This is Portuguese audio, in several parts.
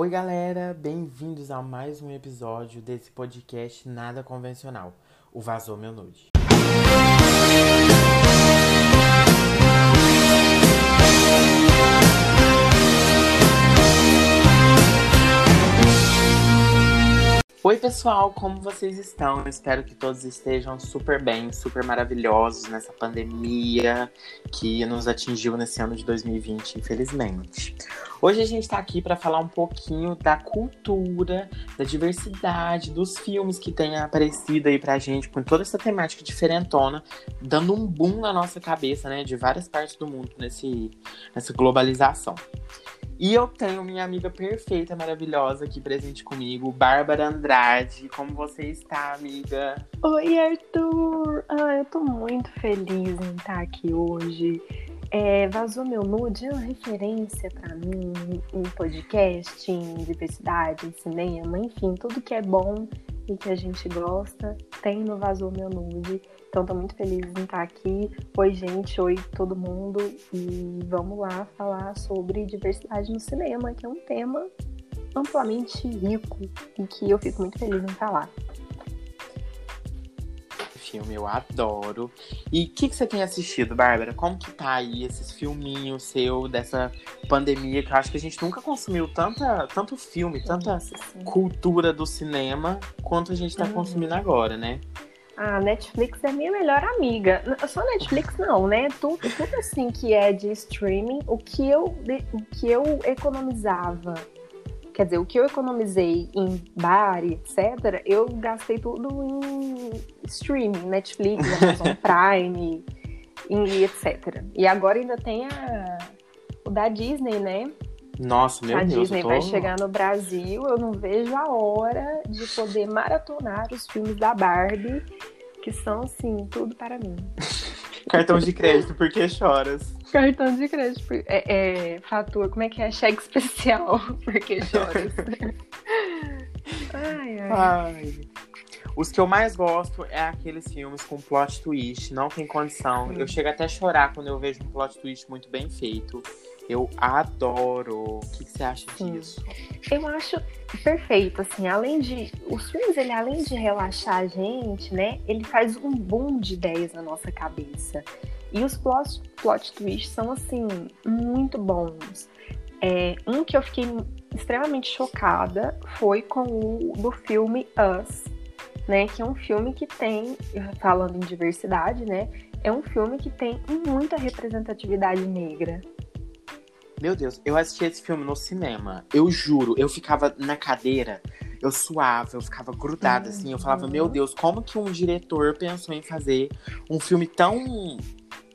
Oi, galera, bem-vindos a mais um episódio desse podcast nada convencional, o Vazou Meu Nude. Oi, pessoal, como vocês estão? Eu espero que todos estejam super bem, super maravilhosos nessa pandemia que nos atingiu nesse ano de 2020, infelizmente. Hoje a gente está aqui para falar um pouquinho da cultura, da diversidade, dos filmes que têm aparecido aí pra gente com toda essa temática diferentona, dando um boom na nossa cabeça, né, de várias partes do mundo nesse, nessa globalização. E eu tenho minha amiga perfeita, maravilhosa aqui presente comigo, Bárbara Andrade. Como você está, amiga? Oi, Arthur! Ah, eu tô muito feliz em estar aqui hoje. É, Vazou Meu Nude é uma referência para mim em podcast, em diversidade, em cinema, enfim, tudo que é bom e que a gente gosta tem no Vazou Meu Nude. Então tô muito feliz em estar aqui. Oi, gente, oi todo mundo. E vamos lá falar sobre diversidade no cinema, que é um tema amplamente rico e que eu fico muito feliz em falar. Filme, eu adoro. E o que, que você tem assistido, Bárbara? Como que tá aí esses filminhos seu dessa pandemia? Que eu acho que a gente nunca consumiu tanta, tanto filme, tanta cultura do cinema quanto a gente tá Uhum. consumindo agora, né? A Netflix é minha melhor amiga. Só Netflix não, né? Tudo, tudo assim que é de streaming, o que eu, o que eu economizava, quer dizer, o que eu economizei em bar e etc., eu gastei tudo em streaming, Netflix, Amazon Prime e etc. E agora ainda tem a, o da Disney, né? Nossa, meu a Deus, Disney eu tô... vai chegar no Brasil, eu não vejo a hora de poder maratonar os filmes da Barbie, que são, assim, tudo para mim. Cartão de crédito, porque choras. Cartão de crédito, por- é, é, fatura, como é que é? Cheque especial, porque choras. ai, ai. Ai. Os que eu mais gosto é aqueles filmes com plot twist, não tem condição. Eu chego até a chorar quando eu vejo um plot twist muito bem feito. Eu adoro. O que, que você acha Sim. disso? Eu acho perfeito, assim, além de. Os filmes, ele, além de relaxar a gente, né? Ele faz um boom de ideias na nossa cabeça. E os plot, plot twists são, assim, muito bons. É, um que eu fiquei extremamente chocada foi com o do filme Us, né? Que é um filme que tem, falando em diversidade, né? É um filme que tem muita representatividade negra. Meu Deus, eu assisti esse filme no cinema. Eu juro, eu ficava na cadeira, eu suava, eu ficava grudada assim. Eu falava, Uhum. meu Deus, como que um diretor pensou em fazer um filme tão.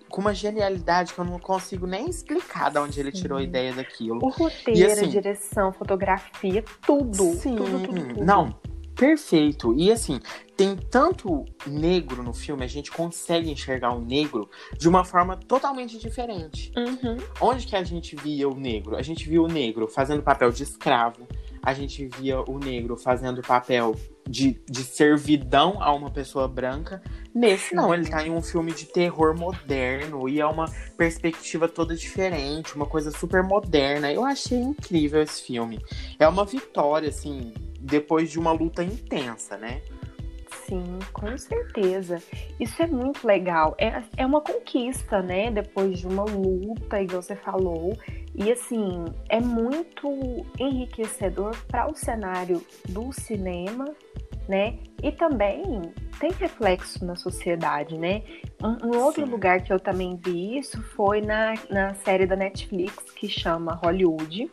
com uma genialidade que eu não consigo nem explicar de onde ele tirou a ideia daquilo. O roteiro, assim- a direção, fotografia, tudo. Sim, Tudo, tudo, tudo. não, perfeito. E assim, tem tanto negro no filme, a gente consegue enxergar o negro de uma forma totalmente diferente. Uhum. Onde que a gente via o negro? A gente via o negro fazendo papel de escravo, a gente via o negro fazendo papel de, de servidão a uma pessoa branca. Nesse, não, ele tá em um filme de terror moderno e é uma perspectiva toda diferente, uma coisa super moderna. Eu achei incrível esse filme. É uma vitória, assim, depois de uma luta intensa, né? Sim, com certeza. Isso é muito legal. É, é uma conquista, né? Depois de uma luta, igual você falou. E assim, é muito enriquecedor para o cenário do cinema, né? E também tem reflexo na sociedade, né? Um, um outro Sim. lugar que eu também vi isso foi na, na série da Netflix que chama Hollywood,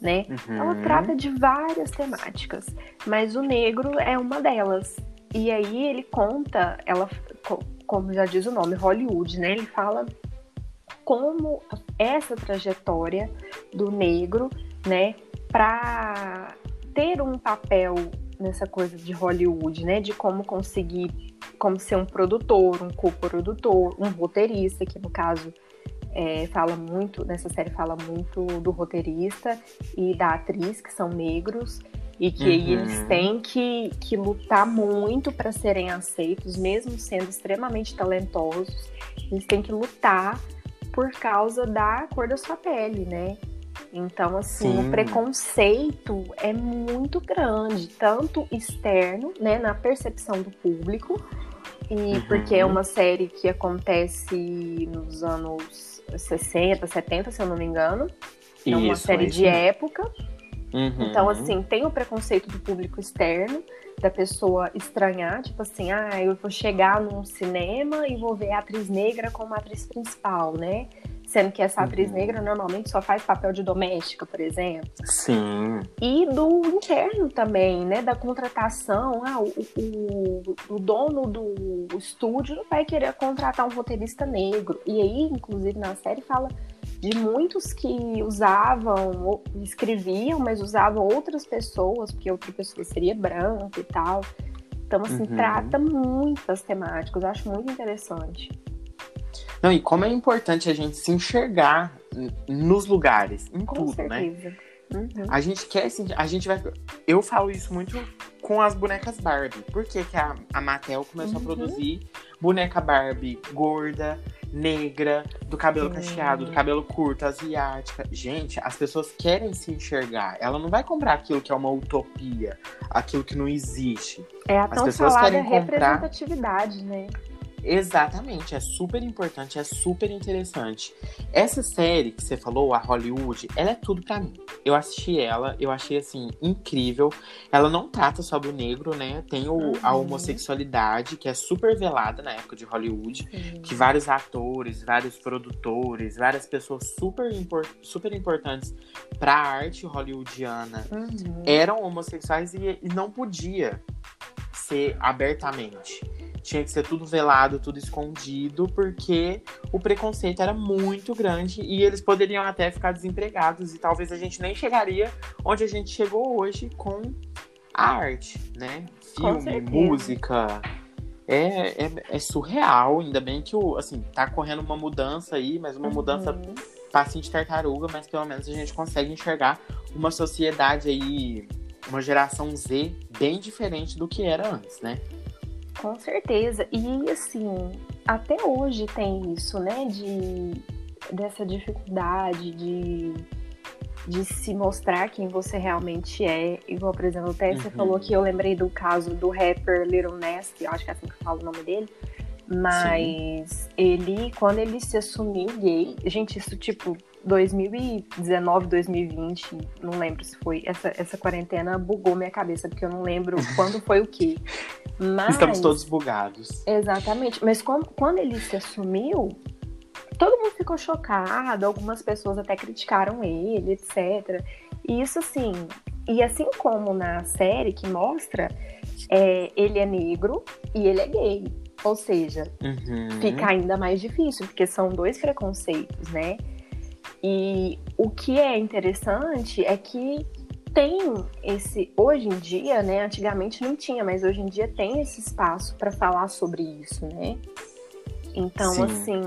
né? Ela Uhum. trata de várias temáticas, mas o negro é uma delas. E aí ele conta, ela, co- como já diz o nome, Hollywood, né? Ele fala como essa trajetória do negro, né, para ter um papel nessa coisa de Hollywood, né, de como conseguir, como ser um produtor, um co-produtor, um roteirista, que no caso é, fala muito, nessa série fala muito do roteirista e da atriz, que são negros, e que Uhum. eles têm que, que lutar muito para serem aceitos, mesmo sendo extremamente talentosos, eles têm que lutar por causa da cor da sua pele, né? Então, assim, Sim. o preconceito é muito grande, tanto externo, né, na percepção do público, e Uhum. porque é uma série que acontece nos anos 60, 70, se eu não me engano. É uma Isso, série é de época. Uhum. Então, assim, tem o preconceito do público externo, da pessoa estranhar, tipo assim, ah, eu vou chegar num cinema e vou ver a atriz negra como atriz principal, né? Sendo que essa atriz Uhum. negra normalmente só faz papel de doméstica, por exemplo. Sim. E do interno também, né? Da contratação. Ah, o, o, o dono do estúdio não vai querer contratar um roteirista negro. E aí, inclusive, na série fala de muitos que usavam, escreviam, mas usavam outras pessoas, porque outra pessoa seria branca e tal. Então, assim, Uhum. trata muitas temáticas. Eu acho muito interessante. Não, e como é importante a gente se enxergar nos lugares, em Com tudo, né? certeza. Uhum. A gente quer, assim, a gente vai. Eu falo isso muito com as bonecas Barbie. Por que, que a, a Mattel começou Uhum. a produzir boneca Barbie gorda, negra, do cabelo Sim. cacheado, do cabelo curto, asiática? Gente, as pessoas querem se enxergar. Ela não vai comprar aquilo que é uma utopia, aquilo que não existe. É a As tão falada comprar- representatividade, né? Exatamente, é super importante, é super interessante. Essa série que você falou, a Hollywood, ela é tudo pra mim. Eu assisti ela, eu achei assim incrível. Ela não trata sobre o negro, né? Tem o, a Uhum. homossexualidade que é super velada na época de Hollywood, que vários atores, vários produtores, várias pessoas super, impor- super importantes pra arte hollywoodiana Uhum. eram homossexuais e, e não podia ser abertamente. Tinha que ser tudo velado, tudo escondido, porque o preconceito era muito grande e eles poderiam até ficar desempregados e talvez a gente nem chegaria onde a gente chegou hoje com a arte, né? Filme, música. É, é, é surreal, ainda bem que o, assim, tá correndo uma mudança aí, mas uma mudança Uhum. passinho de tartaruga, mas pelo menos a gente consegue enxergar uma sociedade aí, uma geração Z bem diferente do que era antes, né? Com certeza. E assim, até hoje tem isso, né? De dessa dificuldade de, de se mostrar quem você realmente é. Igual, por exemplo, até você Uhum. falou que eu lembrei do caso do rapper Little Nasty, eu acho que é assim que fala o nome dele. Mas ele, quando ele se assumiu gay, gente, isso tipo 2019, 2020, não lembro se foi. Essa, essa quarentena bugou minha cabeça, porque eu não lembro quando foi o quê. Mas, Estamos todos bugados. Exatamente. Mas como- quando ele se assumiu, todo mundo ficou chocado, algumas pessoas até criticaram ele, etc. E isso assim, e assim como na série que mostra, é, ele é negro e ele é gay. Ou seja, Uhum. fica ainda mais difícil, porque são dois preconceitos, né? E o que é interessante é que tem esse hoje em dia, né? Antigamente não tinha, mas hoje em dia tem esse espaço para falar sobre isso, né? Então, Sim. assim,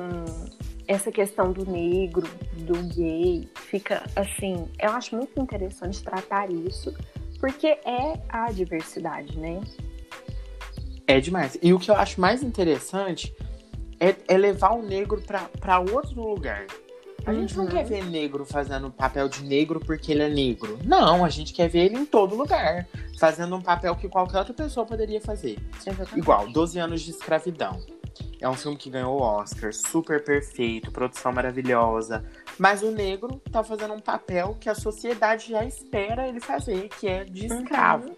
essa questão do negro, do gay, fica assim, eu acho muito interessante tratar isso, porque é a diversidade, né? É demais. E o que eu acho mais interessante é, é levar o negro pra outro lugar. A gente não Uhum. quer ver negro fazendo papel de negro porque ele é negro. Não, a gente quer ver ele em todo lugar. Fazendo um papel que qualquer outra pessoa poderia fazer. Exatamente. Igual, 12 anos de escravidão. É um filme que ganhou o Oscar, super perfeito, produção maravilhosa. Mas o negro tá fazendo um papel que a sociedade já espera ele fazer, que é de escravo.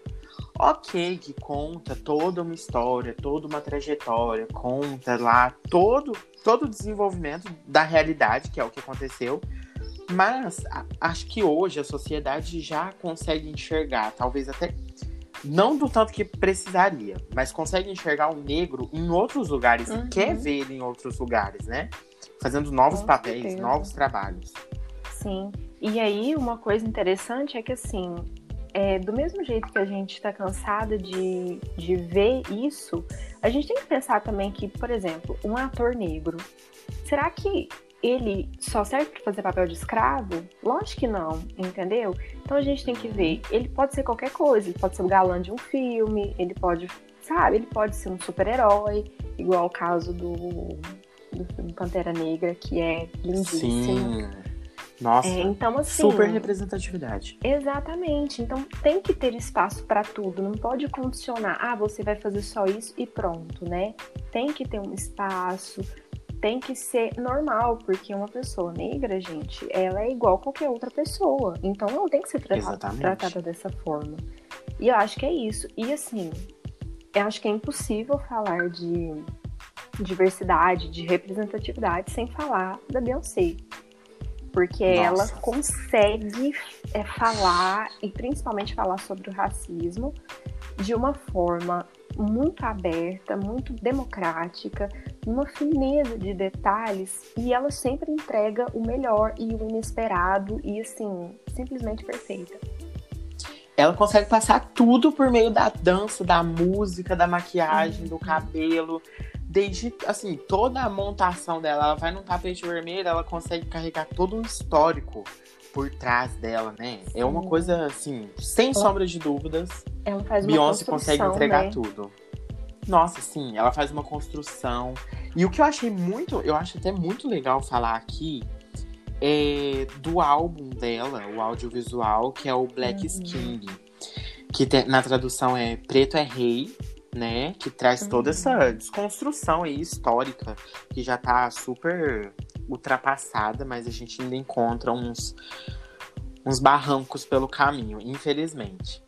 Ok, que conta toda uma história, toda uma trajetória, conta lá todo, todo o desenvolvimento da realidade, que é o que aconteceu. Mas a- acho que hoje a sociedade já consegue enxergar, talvez até não do tanto que precisaria, mas consegue enxergar o negro em outros lugares Uhum. e quer ver ele em outros lugares, né? Fazendo novos Com papéis, certeza. novos trabalhos. Sim. E aí, uma coisa interessante é que, assim, é, do mesmo jeito que a gente está cansada de, de ver isso, a gente tem que pensar também que, por exemplo, um ator negro, será que ele só serve para fazer papel de escravo? Lógico que não, entendeu? Então a gente tem que ver, ele pode ser qualquer coisa, ele pode ser o galã de um filme, ele pode, sabe, ele pode ser um super-herói, igual o caso do, do filme Pantera Negra, que é lindíssimo. Sim. Nossa, É, então, assim. super representatividade. Exatamente. Então tem que ter espaço para tudo. Não pode condicionar. Ah, você vai fazer só isso e pronto, né? Tem que ter um espaço. Tem que ser normal, porque uma pessoa negra, gente, ela é igual a qualquer outra pessoa. Então não tem que ser tratada, tratada dessa forma. E eu acho que é isso. E assim, eu acho que é impossível falar de diversidade, de representatividade, sem falar da Beyoncé. Porque Nossa. ela consegue é, falar, e principalmente falar sobre o racismo, de uma forma muito aberta, muito democrática, uma fineza de detalhes, e ela sempre entrega o melhor e o inesperado, e assim, simplesmente perfeita. Ela consegue passar tudo por meio da dança, da música, da maquiagem, do cabelo. Desde, assim, toda a montação dela. Ela vai num tapete vermelho, ela consegue carregar todo um histórico por trás dela, né? É uma Sim. coisa, assim, sem sombra de dúvidas. Ela faz uma Beyoncé consegue entregar né? tudo. Nossa, sim, ela faz uma construção. E o que eu achei muito, eu acho até muito legal falar aqui é do álbum dela, o audiovisual, que é o Black Uhum. Skin, que tem- na tradução é Preto é Rei, né? Que traz toda Uhum. essa desconstrução aí histórica, que já tá super ultrapassada, mas a gente ainda encontra uns, uns barrancos pelo caminho, infelizmente.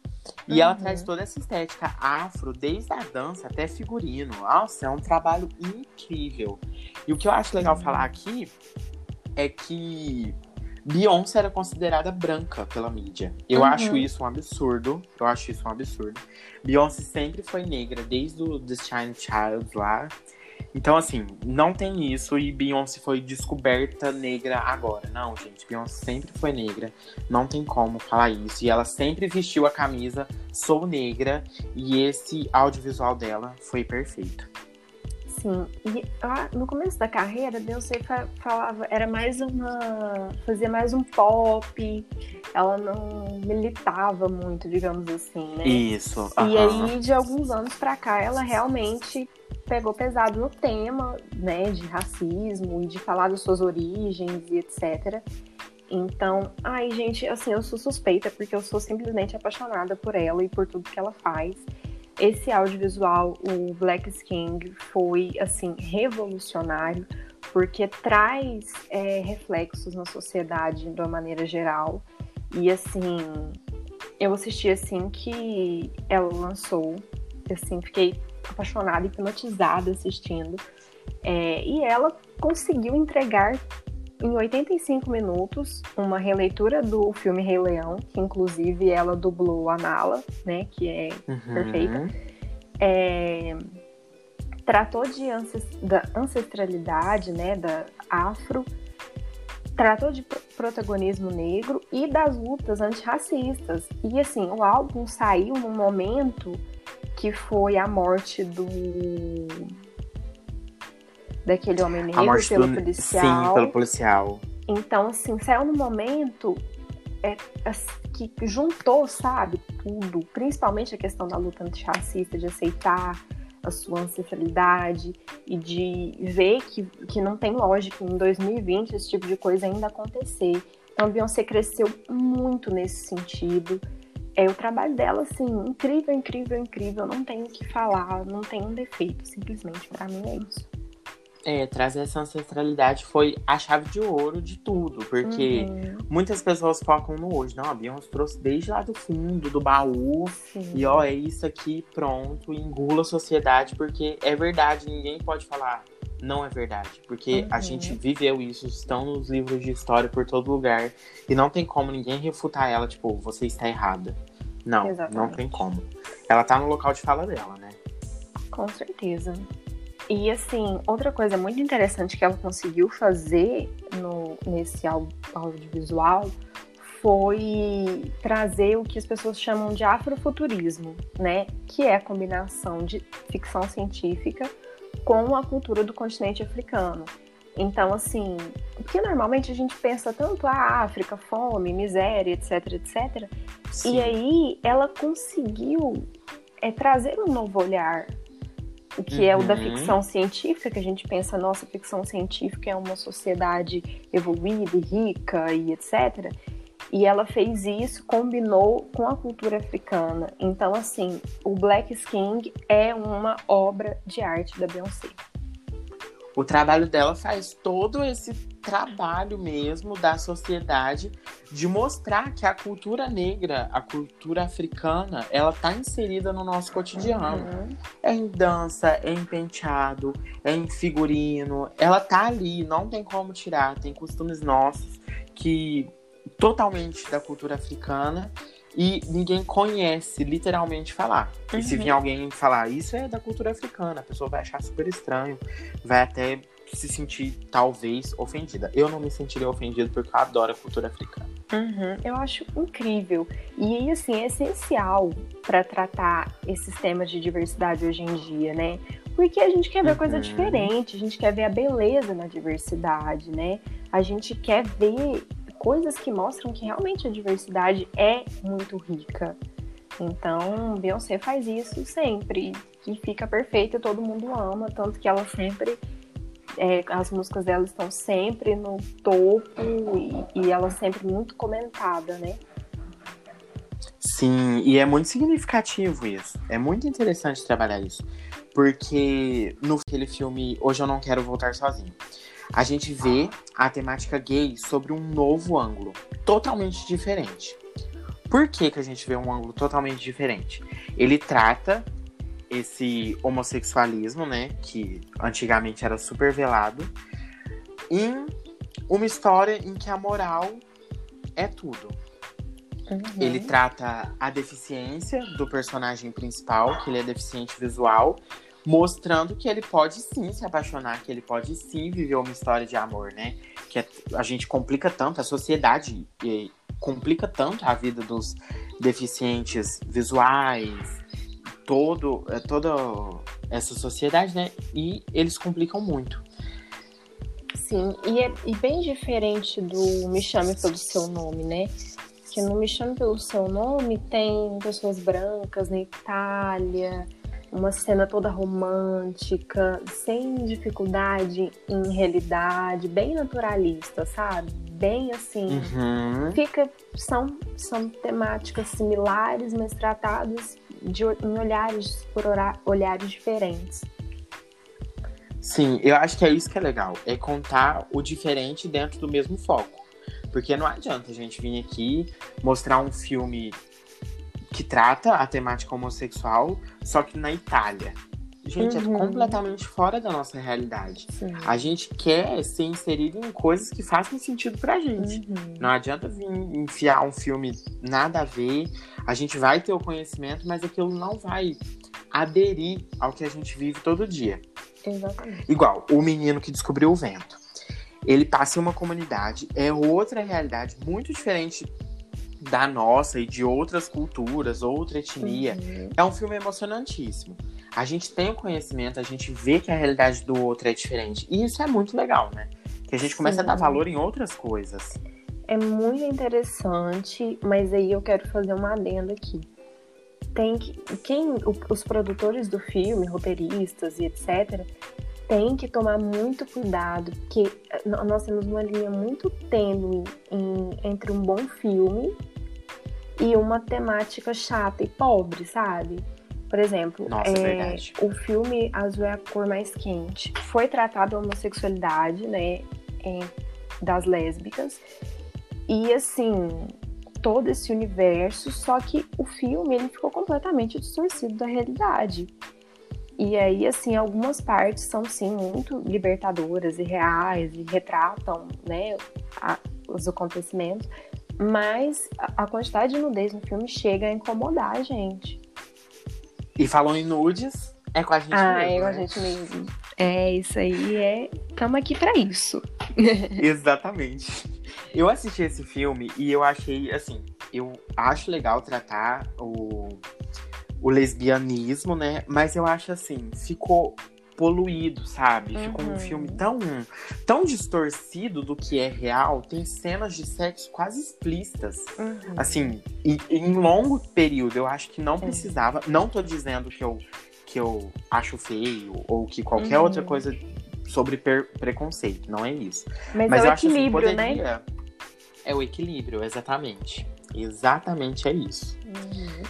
E ela Uhum. traz toda essa estética afro, desde a dança até figurino. Nossa, é um trabalho incrível. E o que eu acho legal Sim. falar aqui é que Beyoncé era considerada branca pela mídia. Eu Uhum. acho isso um absurdo. Eu acho isso um absurdo. Beyoncé sempre foi negra, desde o Destiny Child lá. Então, assim, não tem isso e Beyoncé foi descoberta negra agora. Não, gente, Beyoncé sempre foi negra. Não tem como falar isso. E ela sempre vestiu a camisa Sou Negra. E esse audiovisual dela foi perfeito. Sim, e ah, no começo da carreira, Beyoncé fa- falava, era mais uma. fazia mais um pop, ela não militava muito, digamos assim, né? Isso. E aham. aí, de alguns anos pra cá, ela realmente pegou pesado no tema, né, de racismo e de falar das suas origens e etc. Então, ai, gente, assim, eu sou suspeita porque eu sou simplesmente apaixonada por ela e por tudo que ela faz. Esse audiovisual, o Black Skin, foi, assim, revolucionário porque traz é, reflexos na sociedade de uma maneira geral. E, assim, eu assisti assim que ela lançou, assim, fiquei apaixonada, hipnotizada assistindo. É, e ela conseguiu entregar em 85 minutos uma releitura do filme Rei Leão, que inclusive ela dublou a Nala, né? Que é Uhum. perfeita. é, tratou de ances- da ancestralidade, né, da afro, tratou de pro- protagonismo negro e das lutas antirracistas. E assim, o álbum saiu num momento que foi a morte do daquele homem A negro pelo do... policial. Sim, pelo policial. Então, assim, saiu num momento é, que juntou, sabe, tudo, principalmente a questão da luta antirracista, de aceitar a sua ancestralidade e de ver que, que não tem lógica em 2020 esse tipo de coisa ainda acontecer. Então, a Beyoncé cresceu muito nesse sentido. É o trabalho dela, assim, incrível, incrível, incrível. Não tenho o que falar, não tem um defeito, simplesmente. Pra mim é isso. É, trazer essa ancestralidade foi a chave de ouro de tudo, porque Uhum, muitas pessoas focam no hoje. Não, a Beyoncé trouxe desde lá do fundo, do baú, sim. e ó, é isso aqui, pronto, engula a sociedade, porque é verdade, ninguém pode falar não é verdade, porque a Uhum. gente viveu isso, estão nos livros de história por todo lugar, e não tem como ninguém refutar ela, tipo, você está errada. Não, não Exatamente. tem como. Ela tá no local de fala dela, né? Com certeza. E assim, outra coisa muito interessante que ela conseguiu fazer no, nesse au- audiovisual foi trazer o que as pessoas chamam de afrofuturismo, né? Que é a combinação de ficção científica com a cultura do continente africano. Então, assim, porque normalmente a gente pensa tanto a África, fome, miséria, etc, etc. Sim. E aí ela conseguiu é, trazer um novo olhar que uhum. é o da uhum. ficção científica, que a gente pensa, nossa, ficção científica é uma sociedade evoluída e rica e etc. E ela fez isso, combinou com a cultura africana. Então, assim, o Black King é uma obra de arte da Beyoncé. O trabalho dela faz todo esse trabalho mesmo da sociedade de mostrar que a cultura negra, a cultura africana, ela tá inserida no nosso cotidiano. Uhum. É em dança, é em penteado, é em figurino. Ela tá ali, não tem como tirar. Tem costumes nossos que totalmente da cultura africana e ninguém conhece literalmente falar. Uhum. E se uhum. vir alguém falar isso é da cultura africana, a pessoa vai achar super estranho, vai até se sentir talvez ofendida. Eu não me sentiria ofendido porque eu adoro a cultura africana. Uhum, eu acho incrível. E assim, é essencial para tratar esses temas de diversidade hoje em dia, né? Porque a gente quer ver uhum. coisa diferente, a gente quer ver a beleza na diversidade, né? A gente quer ver coisas que mostram que realmente a diversidade é muito rica. Então, Beyoncé faz isso sempre e fica perfeita, todo mundo ama, tanto que ela sempre é, as músicas dela estão sempre no topo e, e ela sempre muito comentada, né? Sim, e é muito significativo isso. É muito interessante trabalhar isso. Porque no aquele filme Hoje Eu Não Quero Voltar Sozinho, a gente vê a temática gay sobre um novo ângulo, totalmente diferente. Por que, que a gente vê um ângulo totalmente diferente? Ele trata esse homossexualismo, né, que antigamente era super velado, em uma história em que a moral é tudo. Uhum. Ele trata a deficiência do personagem principal, que ele é deficiente visual, mostrando que ele pode sim se apaixonar, que ele pode sim viver uma história de amor, né? Que a gente complica tanto, a sociedade complica tanto a vida dos deficientes visuais, todo, é, toda essa sociedade, né? E eles complicam muito. Sim, e é e bem diferente do Me Chame Pelo Seu Nome, né? Que no Me Chame Pelo Seu Nome tem pessoas brancas na Itália, uma cena toda romântica, sem dificuldade em realidade, bem naturalista, sabe? Bem assim. Uhum. Fica. São, são temáticas similares, mas tratadas de, em olhares por olhares diferentes. Sim, eu acho que é isso que é legal. É contar o diferente dentro do mesmo foco. Porque não adianta a gente vir aqui mostrar um filme que trata a temática homossexual, só que na Itália. Gente, é uhum. é completamente fora da nossa realidade. Sim. A gente quer ser inserido em coisas que façam sentido pra gente. Uhum. Não adianta vir enfiar um filme nada a ver. A gente vai ter o conhecimento, mas aquilo não vai aderir ao que a gente vive todo dia. Exatamente. Igual o menino que descobriu o vento. Ele passa em uma comunidade, é outra realidade muito diferente da nossa e de outras culturas, outra etnia. Uhum. É um filme emocionantíssimo. A gente tem o conhecimento, a gente vê que a realidade do outro é diferente. E isso é muito legal, né? Que a gente começa Sim. a dar valor em outras coisas. É muito interessante, mas aí eu quero fazer uma adenda aqui. Tem que, quem, os produtores do filme, roteiristas e etc., tem que tomar muito cuidado, porque nós temos uma linha muito tênue em, entre um bom filme e uma temática chata e pobre, sabe? Por exemplo, Nossa, é, é o filme Azul é a cor mais quente foi tratado a homossexualidade, né, em, das lésbicas. E assim, todo esse universo, só que o filme ele ficou completamente distorcido da realidade. E aí, assim, algumas partes são, sim, muito libertadoras e reais e retratam, né, a, os acontecimentos, mas a quantidade de nudez no filme chega a incomodar a gente. E falou em nudes, é com a gente ah, mesmo. Ah, é com a né? gente mesmo. É, isso aí é. Tamo aqui para isso. Exatamente. Eu assisti esse filme e eu achei, assim, eu acho legal tratar o o lesbianismo, né? Mas eu acho assim, ficou poluído, sabe? Uhum. Ficou um filme tão, tão distorcido do que é real. Tem cenas de sexo quase explícitas. Uhum. Assim, em, em longo período. Eu acho que não precisava. Não tô dizendo que eu que eu acho feio ou que qualquer Uhum. outra coisa sobre preconceito, não é isso. Mas, Mas é o assim, equilíbrio, né? poderia... É o equilíbrio, exatamente. Exatamente é isso. Uhum.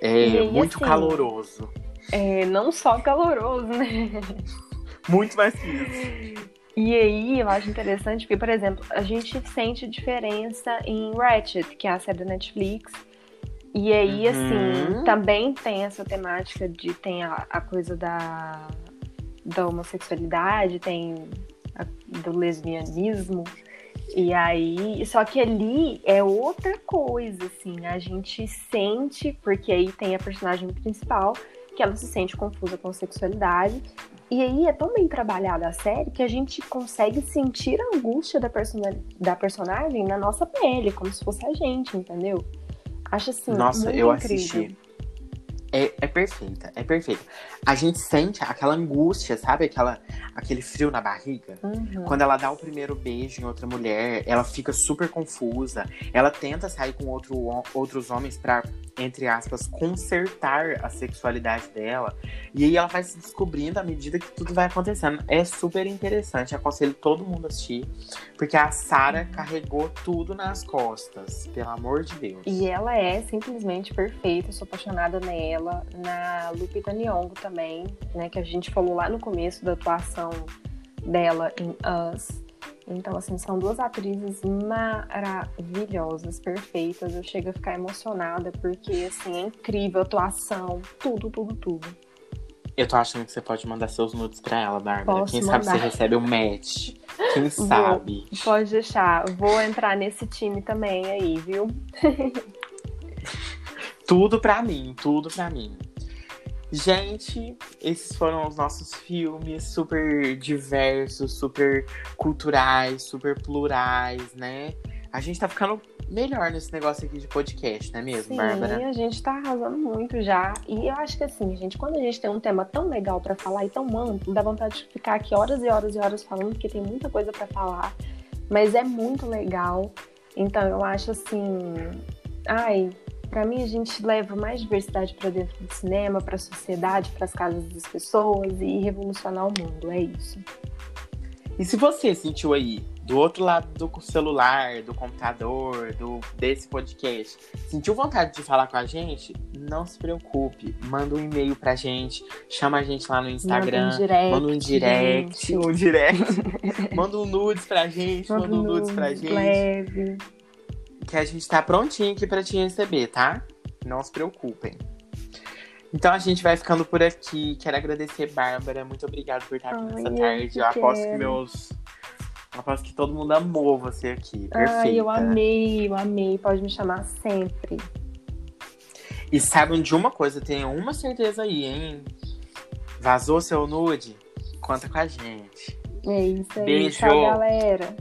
É E aí, muito assim, caloroso. É, não só caloroso, né? Muito mais que isso. E aí, eu acho interessante porque, por exemplo, a gente sente diferença em Ratchet, que é a série da Netflix. E aí, Uhum. assim, também tem essa temática de tem a, a coisa da, da homossexualidade, tem a- do lesbianismo. E aí, só que ali é outra coisa, assim, a gente sente, porque aí tem a personagem principal, que ela se sente confusa com sexualidade. E aí é tão bem trabalhada a série que a gente consegue sentir a angústia da, persona- da personagem na nossa pele, como se fosse a gente, entendeu? Acho assim, Nossa, eu incrível. assisti. É, é perfeita, é perfeita. A gente sente aquela angústia, sabe? Aquela, aquele frio na barriga. Uhum. Quando ela dá o primeiro beijo em outra mulher, ela fica super confusa. Ela tenta sair com outro, outros homens pra, entre aspas, consertar a sexualidade dela. E aí ela vai se descobrindo à medida que tudo vai acontecendo. É super interessante. Aconselho todo mundo a assistir. Porque a Sarah carregou tudo nas costas. Pelo amor de Deus. E ela é simplesmente perfeita, sou apaixonada nela. Na Lupita Nyong'o também, né, que a gente falou lá no começo da atuação dela em Us. Então, assim, são duas atrizes maravilhosas, perfeitas. Eu chego a ficar emocionada porque, assim, é incrível a atuação, tudo, tudo, tudo. Eu tô achando que você pode mandar seus nudes pra ela, Bárbara. Posso Quem sabe mandar. você recebe um match. Quem sabe? Pode deixar, vou entrar nesse time também aí, viu? Tudo pra mim, tudo pra mim. Gente, esses foram os nossos filmes super diversos, super culturais, super plurais, né? A gente tá ficando melhor nesse negócio aqui de podcast, não é mesmo, Sim, Bárbara? a gente tá arrasando muito já. E eu acho que assim, gente, quando a gente tem um tema tão legal pra falar e tão amplo, dá vontade de ficar aqui horas e horas e horas falando, porque tem muita coisa pra falar. Mas é muito legal. Então eu acho assim. Ai, pra mim a gente leva mais diversidade pra dentro do cinema, pra sociedade, pras casas das pessoas e revolucionar o mundo. É isso. E se você sentiu aí, do outro lado do celular, do computador, do desse podcast, sentiu vontade de falar com a gente? Não se preocupe, manda um e-mail pra gente, chama a gente lá no Instagram, Manda um direct. manda um direct, um manda um nudes pra gente, manda, um nudes pra nudes gente, Leve. Que a gente tá prontinho aqui pra te receber, tá? Não se preocupem. Então a gente vai ficando por aqui. Quero agradecer, Bárbara. Muito obrigado por estar aqui Ai, nessa tarde. Eu aposto que meus. Eu aposto que todo mundo amou você aqui. Perfeita. Ai, eu amei, eu amei. Pode me chamar sempre. E saibam de uma coisa, tenham uma certeza aí, hein? Vazou seu nude? Conta com a gente. É isso aí. Beijo. Tchau, galera.